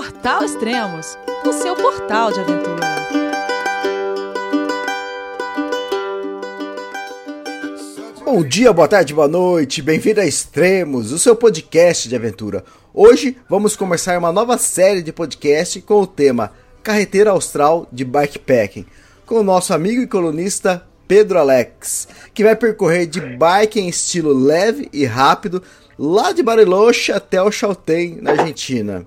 Portal Extremos, o seu portal de aventura. Bom dia, boa tarde, boa noite, bem-vindo a Extremos, o seu podcast de aventura. Hoje vamos começar uma nova série de podcast com o tema Carreteira Austral de Bikepacking, com o nosso amigo e colunista Pedro Alex, que vai percorrer de bike em estilo leve e rápido lá de Bariloche até o Chaltén, na Argentina.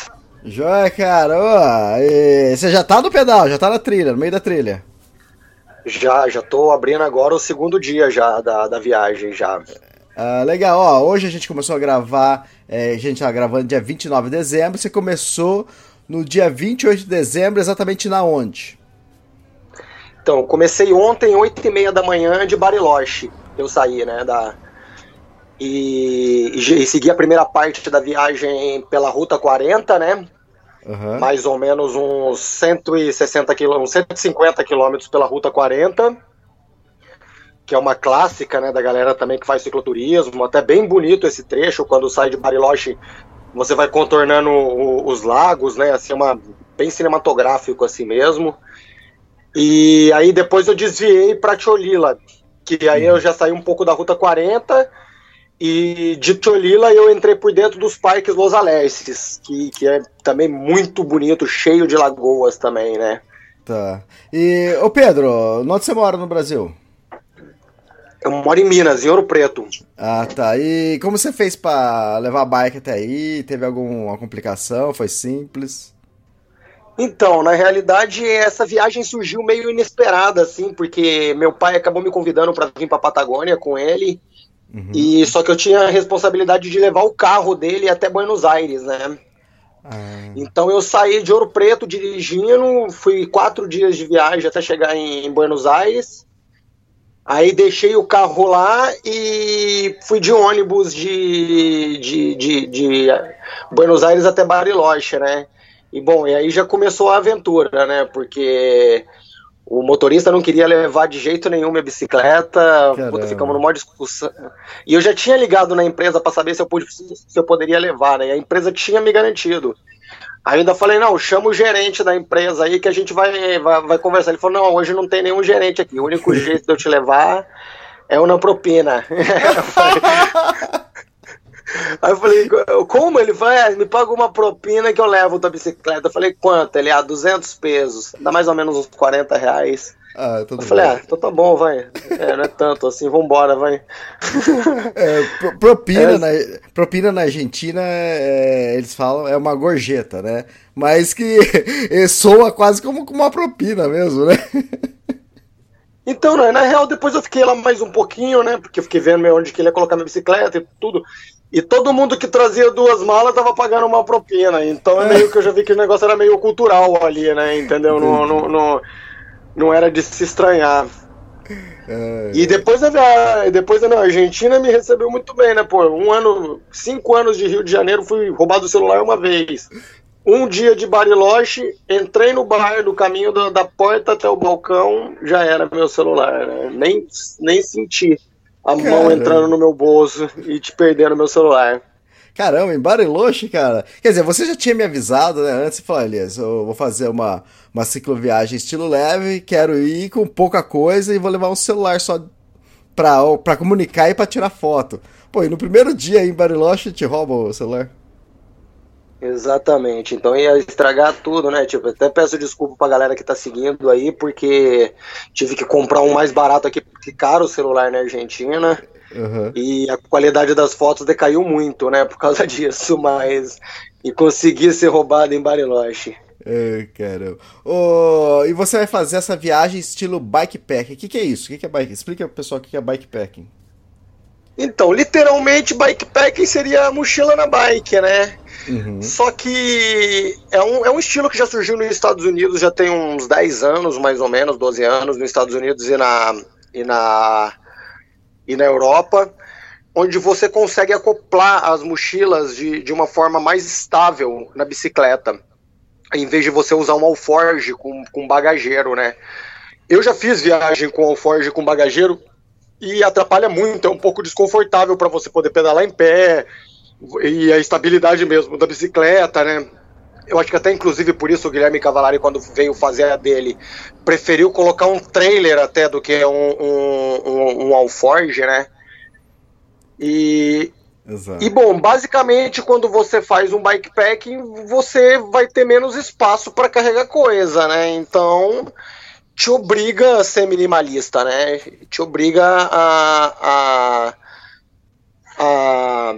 Joia, cara. Ô, e você já tá no pedal, já tá na trilha, no meio da trilha. Já, já tô abrindo agora o segundo dia já da, da viagem já. Ah, legal, ó, hoje a gente começou a gravar, é, a gente tá gravando dia 29 de dezembro, você começou no dia 28 de dezembro, exatamente na onde? Então, comecei ontem, 8 e meia da manhã, de Bariloche. Eu saí, né, da... E, e, segui a primeira parte da viagem pela Ruta 40, né? Uhum. mais ou menos uns 160 quilômetros, 150 quilômetros pela Ruta 40, que é uma clássica, né, da galera também que faz cicloturismo, até bem bonito esse trecho, quando sai de Bariloche, você vai contornando o, os lagos, né, assim, uma, bem cinematográfico assim mesmo, e aí depois eu desviei para Cholila, que aí eu já saí um pouco da Ruta 40, e de Cholila eu entrei por dentro dos parques Los Alerces, que, que é também muito bonito, cheio de lagoas também, né? Tá. E, ô Pedro, onde você mora no Brasil? Eu moro em Minas, em Ouro Preto. Ah, tá. E como você fez pra levar a bike até aí? Teve alguma complicação? Foi simples? Então, na realidade, essa viagem surgiu meio inesperada, assim, porque meu pai acabou me convidando para vir pra Patagônia com ele. Uhum. E só que eu tinha a responsabilidade de levar o carro dele até Buenos Aires, né? Ah. Então eu saí de Ouro Preto dirigindo, fui quatro dias de viagem até chegar em, em Buenos Aires. Aí deixei o carro lá e fui de ônibus de, de, de, de Buenos Aires até Bariloche, né? E bom, e aí já começou a aventura, né? Porque o motorista não queria levar de jeito nenhum minha bicicleta, puta, ficamos numa discussão. E eu já tinha ligado na empresa para saber se eu, pude, se eu poderia levar, né? E a empresa tinha me garantido. Ainda falei, não, chama o gerente da empresa aí que a gente vai, vai, vai conversar. Ele falou, não, hoje não tem nenhum gerente aqui. O único jeito de eu te levar é uma propina. Aí eu falei, como? Ele falou, é, me paga uma propina que eu levo da bicicleta. Eu falei, quanto? Ele, ah, 200 pesos. Dá mais ou menos uns 40 reais. Ah, tudo eu falei, bem. ah, então tá bom, vai. É, não é tanto assim, vambora, vai. É, pro- propina, na, propina na Argentina, é, eles falam, é uma gorjeta, né? Mas que soa quase como uma propina mesmo, né? Então, né, na real, depois eu fiquei lá mais um pouquinho, né? Porque eu fiquei vendo onde que ele ia colocar minha bicicleta e tudo. E todo mundo que trazia duas malas tava pagando uma propina. Então é meio que eu já vi que o negócio era meio cultural ali, né? Entendeu? Não, não, não, não era de se estranhar. É, E depois via- depois minha Argentina me recebeu muito bem, né? Pô, um ano, cinco anos de Rio de Janeiro, fui roubado o celular uma vez. Um dia de Bariloche, entrei no bar, do caminho da, da porta até o balcão, já era meu celular, né? Nem, nem senti a mão Caramba. entrando no meu bolso e te perdendo meu celular. Caramba, em Bariloche, cara. Quer dizer, você já tinha me avisado, né? Antes, você falou, Elias, eu vou fazer uma, uma cicloviagem estilo leve, quero ir com pouca coisa e vou levar um celular só pra, pra comunicar e pra tirar foto. Pô, e no primeiro dia aí em Bariloche te rouba o celular? Exatamente, então ia estragar tudo, né? Tipo, até peço desculpa pra galera que tá seguindo aí, porque tive que comprar um mais barato aqui, porque caro o celular na Argentina. Uhum. E a qualidade das fotos decaiu muito, né? Por causa disso, mas. E consegui ser roubado em Bariloche. É, caramba. Oh, e você vai fazer essa viagem estilo bikepack. O que, que é isso? O que, que é bike? Explica pro pessoal o que, que é bikepacking. Então, literalmente, bikepacking seria a mochila na bike, né? Uhum. Só que é um, é um estilo que já surgiu nos Estados Unidos, já tem uns 10 anos, mais ou menos, 12 anos, nos Estados Unidos e na, e na, e na Europa, onde você consegue acoplar as mochilas de, de uma forma mais estável na bicicleta, em vez de você usar um alforge com, com bagageiro, né? Eu já fiz viagem com alforge com bagageiro e atrapalha muito, é um pouco desconfortável para você poder pedalar em pé e a estabilidade mesmo da bicicleta, né? Eu acho que até inclusive por isso o Guilherme Cavalari, quando veio fazer a dele, preferiu colocar um trailer até do que um, um, um, um alforge, né? E, Exato. E bom, basicamente quando você faz um bikepacking, você vai ter menos espaço para carregar coisa, né? Então te obriga a ser minimalista, né? Te obriga a, a, a,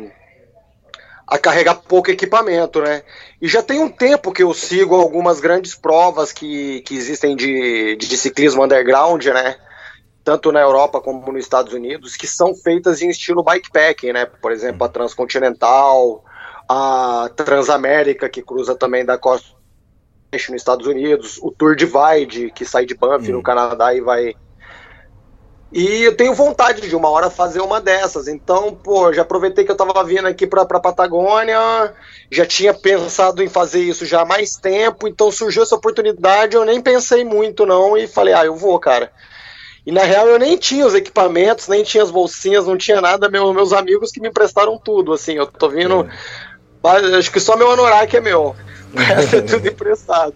a carregar pouco equipamento, né? E já tem um tempo que eu sigo algumas grandes provas que, que existem de, de ciclismo underground, né? Tanto na Europa como nos Estados Unidos, que são feitas em estilo bikepacking, né? Por exemplo, a Transcontinental, a Transamérica, que cruza também da costa nos Estados Unidos, o Tour Divide, que sai de Banff hum. no Canadá e vai. E eu tenho vontade de uma hora fazer uma dessas. Então, pô, já aproveitei que eu tava vindo aqui pra, pra Patagônia, já tinha pensado em fazer isso já há mais tempo, então surgiu essa oportunidade, eu nem pensei muito não e falei, ah, eu vou, cara. E na real eu nem tinha os equipamentos, nem tinha as bolsinhas, não tinha nada, meu, meus amigos que me emprestaram tudo, assim, eu tô vindo. É. Acho que só meu anorak é meu. é tudo emprestado.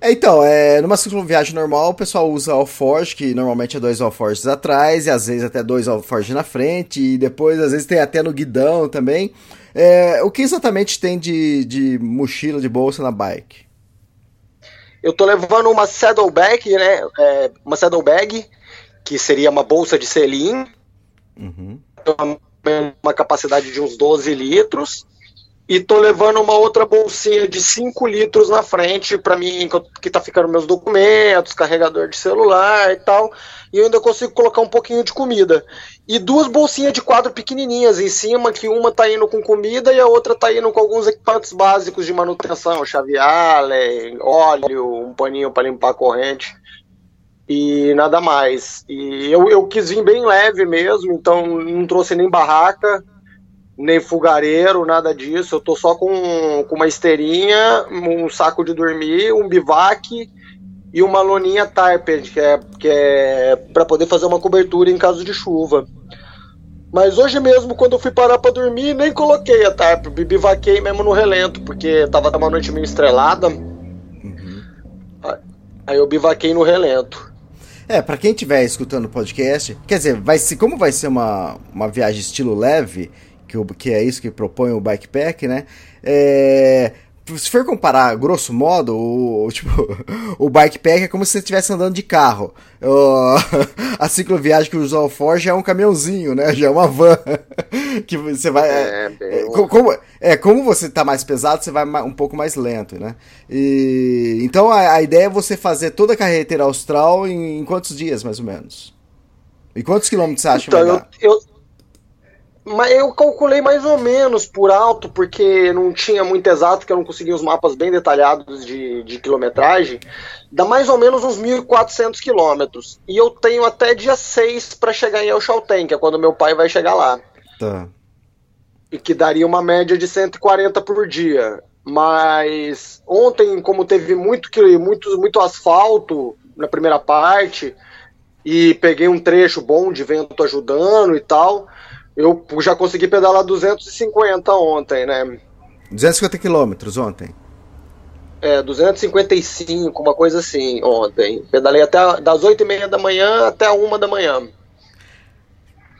É, então, é, numa cicloviagem normal, o pessoal usa alforge, que normalmente é dois alforges atrás, e às vezes até dois alforges na frente, e depois às vezes tem até no guidão também. É, o que exatamente tem de, de mochila, de bolsa na bike? Eu tô levando uma saddlebag, né? É, uma saddlebag, que seria uma bolsa de selim, uhum. uma capacidade de uns 12 litros e tô levando uma outra bolsinha de 5 litros na frente para mim, que tá ficando meus documentos, carregador de celular e tal, e eu ainda consigo colocar um pouquinho de comida. E duas bolsinhas de quadro pequenininhas em cima, que uma tá indo com comida e a outra tá indo com alguns equipamentos básicos de manutenção, chave Allen, óleo, um paninho para limpar a corrente e nada mais. E eu, eu quis vir bem leve mesmo, então não trouxe nem barraca, nem fogareiro, nada disso. Eu tô só com, com uma esteirinha, um saco de dormir, um bivac e uma loninha tarped, que é, que é para poder fazer uma cobertura em caso de chuva. Mas hoje mesmo, quando eu fui parar para dormir, nem coloquei a tarpa, bivaquei mesmo no relento, porque tava uma noite meio estrelada. Uhum. Aí eu bivaquei no relento. É, para quem estiver escutando o podcast, quer dizer, vai ser, como vai ser uma, uma viagem estilo leve, que, que é isso que propõe o bikepack, né? É, se for comparar, grosso modo, o, tipo, o bikepack é como se você estivesse andando de carro. O, a cicloviagem que usa o Forge é um caminhãozinho, né? Já é uma van. que você vai. É, é, como, é, como você tá mais pesado, você vai um pouco mais lento, né? E, então a, a ideia é você fazer toda a carretera austral em, em, quantos dias, mais ou menos? E quantos quilômetros você acha então, que vai dar? Eu, eu mas eu calculei mais ou menos por alto, porque não tinha muito exato, que eu não conseguia os mapas bem detalhados de, de quilometragem. Dá mais ou menos uns 1.400 quilômetros. E eu tenho até dia 6 para chegar em El Chaltén, que é quando meu pai vai chegar lá. Tá. E que daria uma média de 140 por dia. Mas ontem, como teve muito, muito, muito asfalto na primeira parte, e peguei um trecho bom de vento ajudando e tal eu já consegui pedalar 250 ontem, né? 250 quilômetros ontem? É, 255, uma coisa assim, ontem. Pedalei até das 8 e meia da manhã até a 1 da manhã.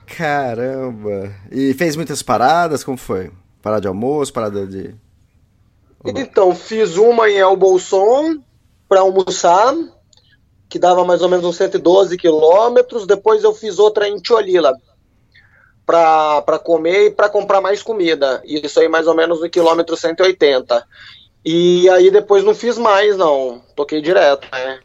Caramba! E fez muitas paradas? Como foi? Parada de almoço, parada de. Então, fiz uma em El Bolson para almoçar, que dava mais ou menos uns 112 quilômetros. Depois eu fiz outra em Cholila, para comer e para comprar mais comida. Isso aí mais ou menos no quilômetro 180. E aí depois não fiz mais, não. Toquei direto, né?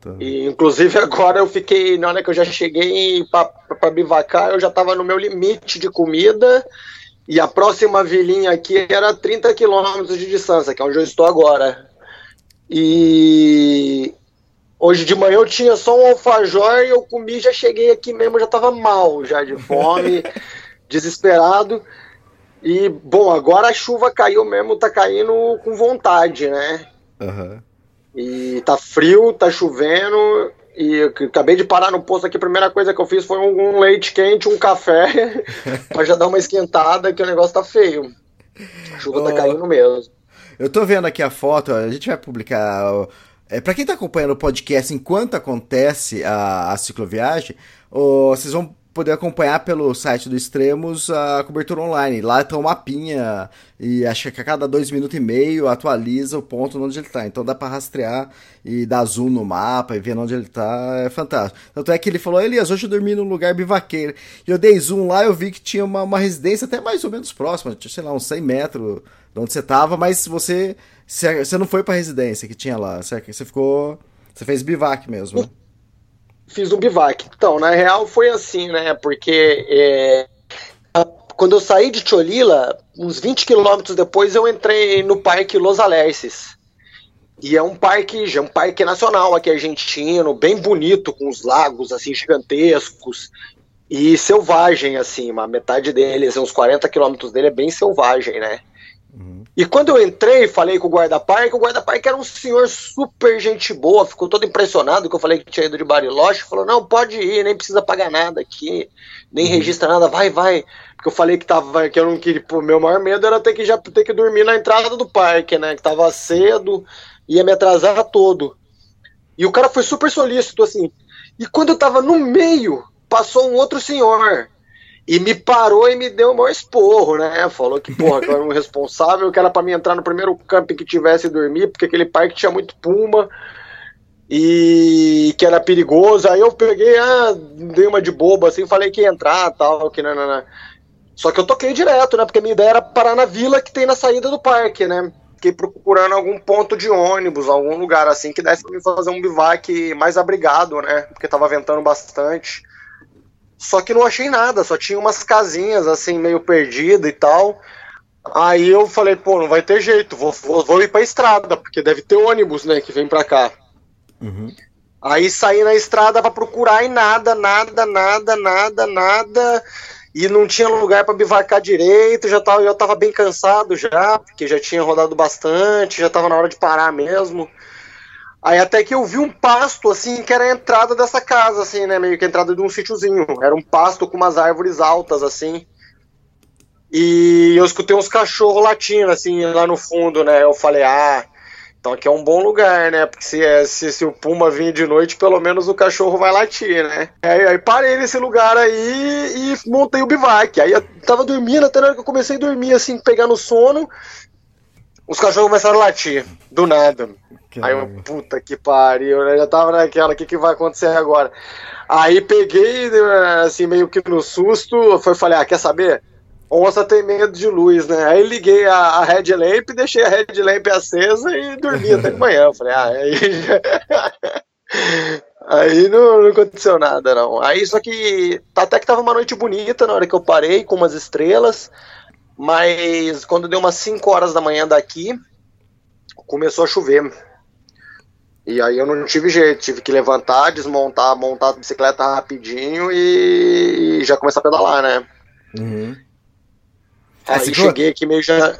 Tá. E, inclusive agora eu fiquei, na hora que eu já cheguei para bivacar, eu já estava no meu limite de comida. E a próxima vilinha aqui era 30 quilômetros de distância, que é onde eu estou agora. E hoje de manhã eu tinha só um alfajor e eu comi, já cheguei aqui mesmo, já estava mal, já de fome, desesperado. E, bom, agora a chuva caiu mesmo, tá caindo com vontade, né? Uhum. E tá frio, tá chovendo. E eu acabei de parar no posto aqui, a primeira coisa que eu fiz foi um, um leite quente, um café, pra já dar uma esquentada, que o negócio tá feio. A chuva oh, tá caindo mesmo. Eu tô vendo aqui a foto, a gente vai publicar. É, para quem tá acompanhando o podcast enquanto acontece a, a cicloviagem, oh, vocês vão poder acompanhar pelo site do Extremos a cobertura online. Lá tem um mapinha e acho que a cada dois minutos e meio atualiza o ponto onde ele está. Então dá para rastrear e dar zoom no mapa e ver onde ele está. É fantástico. Tanto é que ele falou, Elias, hoje eu dormi num lugar bivaqueiro. E eu dei zoom lá eu vi que tinha uma, uma residência até mais ou menos próxima, sei lá, uns 100 metros de onde você estava, mas você, você não foi para residência que tinha lá, certo? Você ficou... Você fez bivac mesmo, né? Fiz um bivac. Então, na real foi assim, né? Porque é, quando eu saí de Cholila, uns 20 quilômetros depois eu entrei no Parque Los Alerces. E é um parque, é um parque nacional aqui argentino, bem bonito, com os lagos assim gigantescos e selvagem assim, uma metade dele, assim, uns 40 quilômetros dele é bem selvagem, né? E quando eu entrei, falei com o guarda-parque, o guarda-parque era um senhor super gente boa, ficou todo impressionado que eu falei que tinha ido de Bariloche, falou, não, pode ir, nem precisa pagar nada aqui, nem uhum. registra nada, vai, vai. Porque eu falei que tava, que eu não queria, pô, meu maior medo era ter que já ter que dormir na entrada do parque, né, que tava cedo, ia me atrasar todo. E o cara foi super solícito, assim. E quando eu tava no meio, passou um outro senhor, e me parou e me deu o maior esporro, né? Falou que, porra, que eu era um responsável, que era para mim entrar no primeiro camping que tivesse e dormir, porque aquele parque tinha muito puma e que era perigoso. Aí eu peguei, ah, dei uma de boba assim, falei que ia entrar tal, que não. Só que eu toquei direto, né? Porque minha ideia era parar na vila que tem na saída do parque, né? Fiquei procurando algum ponto de ônibus, algum lugar assim que desse pra mim fazer um bivac mais abrigado, né? Porque tava ventando bastante. Só que não achei nada, só tinha umas casinhas assim, meio perdida e tal. Aí eu falei, pô, não vai ter jeito, vou, vou, vou ir pra estrada, porque deve ter ônibus, né, que vem pra cá. Uhum. Aí saí na estrada para procurar e nada, nada, nada, nada, nada. E não tinha lugar para bivacar direito, já tava, eu tava bem cansado já, porque já tinha rodado bastante, já tava na hora de parar mesmo. Aí até que eu vi um pasto, assim, que era a entrada dessa casa, assim, né? Meio que a entrada de um sítiozinho. Era um pasto com umas árvores altas, assim. E eu escutei uns cachorros latindo, assim, lá no fundo, né? Eu falei, ah, então aqui é um bom lugar, né? Porque se, é, se, se o Puma vir de noite, pelo menos o cachorro vai latir, né? Aí, aí parei nesse lugar aí e montei o bivac. Aí eu tava dormindo, até na hora que eu comecei a dormir, assim, pegar no sono, os cachorros começaram a latir, do nada. Aí eu, puta que pariu, né? Já tava naquela, o que, que vai acontecer agora? Aí peguei, assim, meio que no susto, foi falei, ah, quer saber? Onça tem medo de luz, né? Aí liguei a, a Red Lamp, deixei a Red Lamp acesa e dormi até de manhã. Falei, ah, aí. aí não, não, aconteceu nada, não. Aí só que até que tava uma noite bonita na hora que eu parei, com umas estrelas, mas quando deu umas 5 horas da manhã daqui, começou a chover. E aí eu não tive jeito, tive que levantar, desmontar, montar a bicicleta rapidinho e, e já começar a pedalar, né? Uhum. Aí é, cheguei aqui meio já.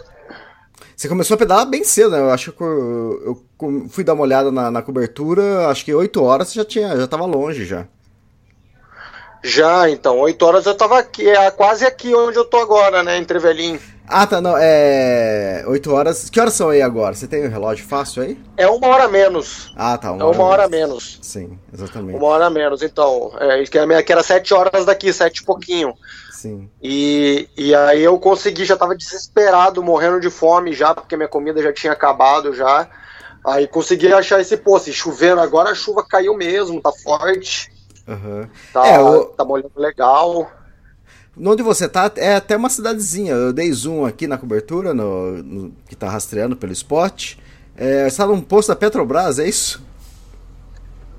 Você começou a pedalar bem cedo, né? Eu acho que eu, eu fui dar uma olhada na, na, cobertura, acho que 8 horas você já tinha, já tava longe já. Já, então, 8 horas eu tava aqui, é quase aqui onde eu tô agora, né? Entre Velhinho. Ah, tá, não, é. 8 horas. Que horas são aí agora? Você tem o um relógio fácil aí? É uma hora menos. Ah, tá, uma, é uma hora, hora menos. Sim, exatamente. Uma hora menos, então. É, que era 7 horas daqui, 7 e pouquinho. Sim. E, e aí eu consegui, já tava desesperado, morrendo de fome já, porque minha comida já tinha acabado já. Aí consegui achar esse poço. Chovendo agora, a chuva caiu mesmo, tá forte. Uhum. Tá, é, o... tá molhando legal. Onde você tá é até uma cidadezinha. Eu dei zoom aqui na cobertura, no, no que tá rastreando pelo spot. É, você tá num posto da Petrobras, é isso?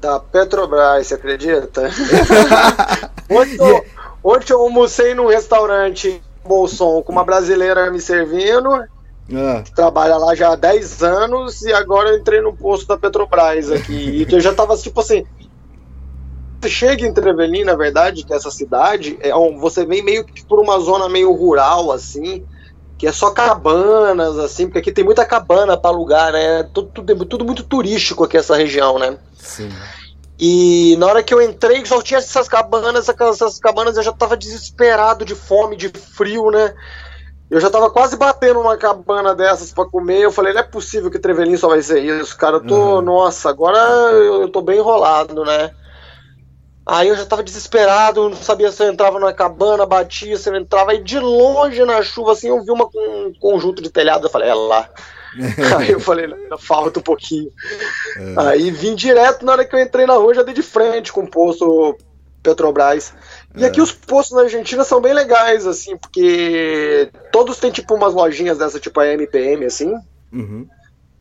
Da Petrobras, você acredita? ontem, eu, ontem eu almocei num restaurante em Bolson com uma brasileira me servindo. Ah. Que trabalha lá já há 10 anos e agora eu entrei no posto da Petrobras aqui. e eu já tava tipo assim, você chega em Trevelin, na verdade, que é essa cidade, é você vem meio que por uma zona meio rural, assim, que é só cabanas, assim, porque aqui tem muita cabana para alugar, né? Tudo, tudo, tudo, muito turístico aqui essa região, né? Sim. E na hora que eu entrei, só tinha essas cabanas, essas cabanas eu já tava desesperado de fome, de frio, né? Eu já tava quase batendo uma cabana dessas para comer. Eu falei, não é possível que Trevelin só vai ser isso, cara. Eu tô, uhum. nossa, agora eu tô bem enrolado, né? Aí eu já tava desesperado, não sabia se eu entrava numa cabana, batia, se eu entrava, aí de longe na chuva, assim, eu vi uma, um conjunto de telhado, eu falei, é lá. aí eu falei, falta um pouquinho. É. Aí vim direto, na hora que eu entrei na rua, já dei de frente com o posto Petrobras. E é. aqui os postos na Argentina são bem legais, assim, porque todos têm, tipo, umas lojinhas dessa, tipo a MPM, assim, uhum.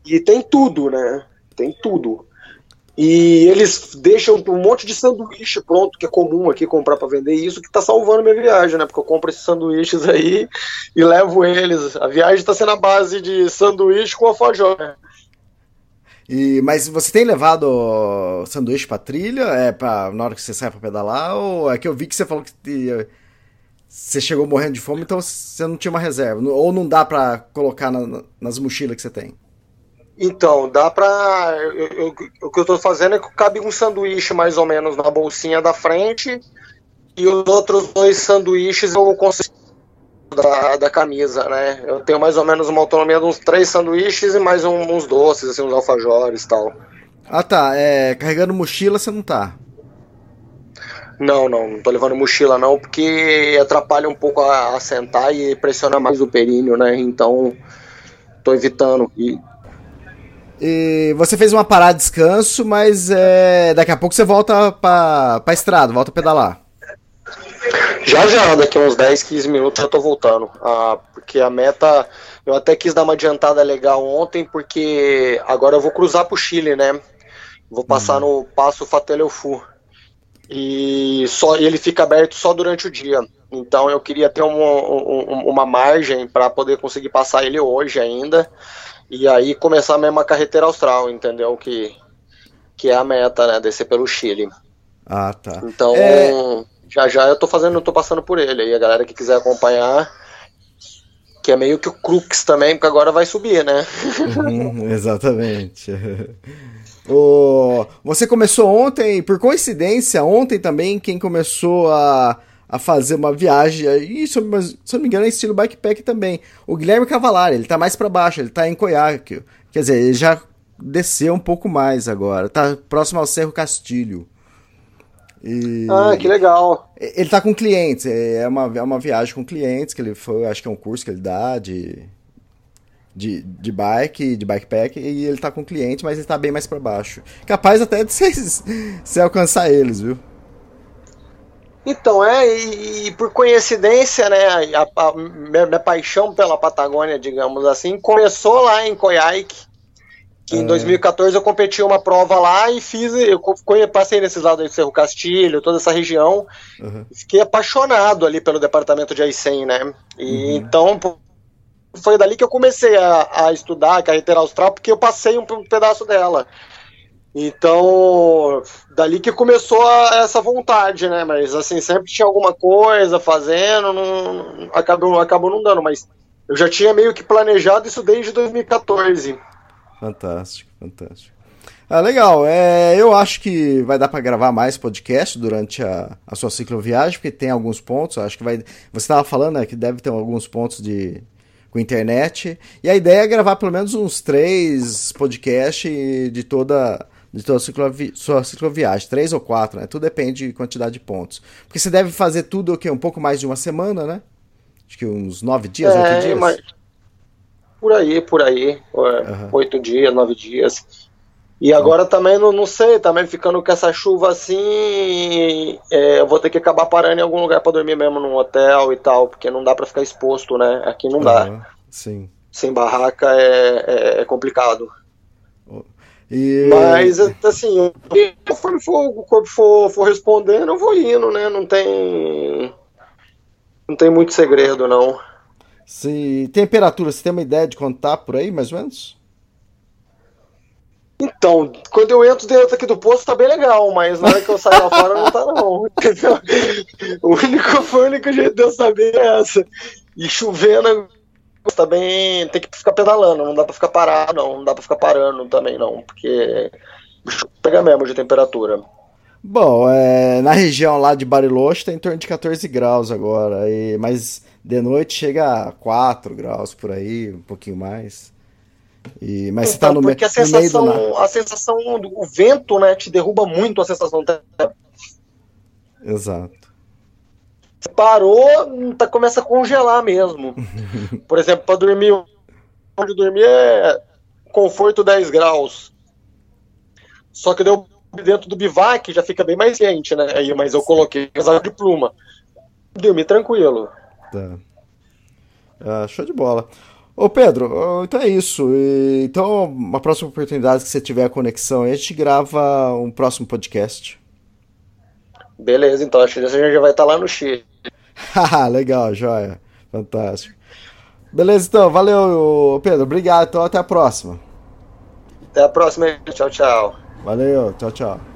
e tem tudo, né? Tem tudo. E eles deixam um monte de sanduíche pronto, que é comum aqui comprar para vender, e isso que tá salvando minha viagem, né? Porque eu compro esses sanduíches aí e levo eles. A viagem tá sendo a base de sanduíche com alfajor. E, mas você tem levado sanduíche pra trilha? É pra, na hora que você sai pra pedalar? Ou é que eu vi que você falou que você chegou morrendo de fome, então você não tinha uma reserva? Ou não dá pra colocar na, nas mochilas que você tem? Então, dá pra. Eu, eu, o que eu tô fazendo é que cabe um sanduíche mais ou menos na bolsinha da frente e os outros dois sanduíches eu consigo da, da camisa, né? Eu tenho mais ou menos uma autonomia de uns três sanduíches e mais um, uns doces, assim, uns alfajores e tal. Ah tá, é, carregando mochila você não tá? Não, não, não tô levando mochila não, porque atrapalha um pouco a, a sentar e pressiona mais o períneo, né? Então, tô evitando. E e você fez uma parada de descanso, mas é, daqui a pouco você volta pra, pra estrada, volta a pedalar. Já já, daqui a uns 10, 15 minutos eu tô voltando. Ah, porque a meta. Eu até quis dar uma adiantada legal ontem, porque agora eu vou cruzar pro Chile, né? Vou passar uhum. no Passo Fateleufu. E só ele fica aberto só durante o dia. Então eu queria ter uma, uma, uma margem para poder conseguir passar ele hoje ainda e aí começar mesmo a carreteira austral, entendeu? Que, que é a meta, né? Descer pelo Chile. Ah, tá. Então, é... já já eu tô fazendo, tô passando por ele. Aí a galera que quiser acompanhar, que é meio que o Crux também, porque agora vai subir, né? Uhum, exatamente. o... Você começou ontem, por coincidência, ontem também, quem começou a a fazer uma viagem. E, se eu, não me engano, é estilo bikepack também. O Guilherme Cavalari, ele tá mais para baixo, ele tá em Coiaque. Quer dizer, ele já desceu um pouco mais agora. Tá próximo ao Cerro Castilho. E... Ah, que legal. Ele tá com clientes, é uma, é uma viagem com clientes, que ele foi, acho que é um curso que ele dá de, de, de bike, de bikepack, e ele tá com clientes, mas ele tá bem mais para baixo. Capaz até de você alcançar eles, viu? Então, é, e, e, por coincidência, né, a, a minha, minha, paixão pela Patagônia, digamos assim, começou lá em Coyhaique, que em 2014 é. eu competi uma prova lá e fiz, eu passei nesses lados aí do Cerro Castilho, toda essa região, uhum. fiquei apaixonado ali pelo departamento de Aicem, né, e uhum. então foi dali que eu comecei a, a estudar a carreteira austral, porque eu passei um, um pedaço dela. Então, dali que começou a, essa vontade, né? Mas assim, sempre tinha alguma coisa fazendo, não, acabou, acabou não dando, mas eu já tinha meio que planejado isso desde 2014. Fantástico, fantástico. Ah, legal. É, eu acho que vai dar para gravar mais podcast durante a, a sua cicloviagem, porque tem alguns pontos. Acho que vai. Você estava falando né, que deve ter alguns pontos de com internet. E a ideia é gravar pelo menos uns três podcasts de toda de toda a ciclovi sua cicloviagem, três ou quatro, né? Tudo depende de quantidade de pontos. Porque você deve fazer tudo o quê? Um pouco mais de uma semana, né? Acho que uns nove dias, é, oito dias. Mas... Por aí, por aí. Uhum. Oito dias, nove dias. E agora também não, não sei, também ficando com essa chuva assim, é, eu vou ter que acabar parando em algum lugar para dormir mesmo num hotel e tal, porque não dá para ficar exposto, né? Aqui não dá. Sim. Sem barraca é, é, é complicado. E, Mas, assim, conforme for, o corpo for, for respondendo, eu vou indo, né? Não tem. Não tem muito segredo, não. se temperatura, você tem uma ideia de quanto tá por aí, mais ou menos? Então, quando eu entro dentro aqui do posto tá bem legal, mas na hora que eu saio lá fora não tá não. Entendeu? O único, o único jeito de eu saber é essa. E chovendo bem. Tem que ficar pedalando, não dá pra ficar parado, não. Não dá pra ficar parando também, não. Porque pega mesmo de temperatura. Bom, é, na região lá de Bariloche tá em torno de 14 graus agora, e, mas de noite chega a 4 graus por aí, um pouquinho mais. E, mas você tá no, me, porque a no meio do nada. sensação, a sensação o vento, né, te derruba muito a sensação. Exato. Parou, tá, começa a congelar mesmo. Por exemplo, para dormir, onde dormir é conforto 10 graus. Só que deu dentro do bivac já fica bem mais quente, né? Aí, mas eu coloquei casaco de pluma. Dormi tranquilo. Tá. Ah, show de bola. Ô Pedro, então é isso. Então, uma próxima oportunidade que você tiver a conexão, a gente grava um próximo podcast. Beleza, então acho que a gente já vai estar lá no Chile. Haha, Legal, joia. Fantástico. Beleza, então, valeu, Pedro. Obrigado. Então, até a próxima. Até a próxima. Tchau, tchau. Valeu, tchau, tchau.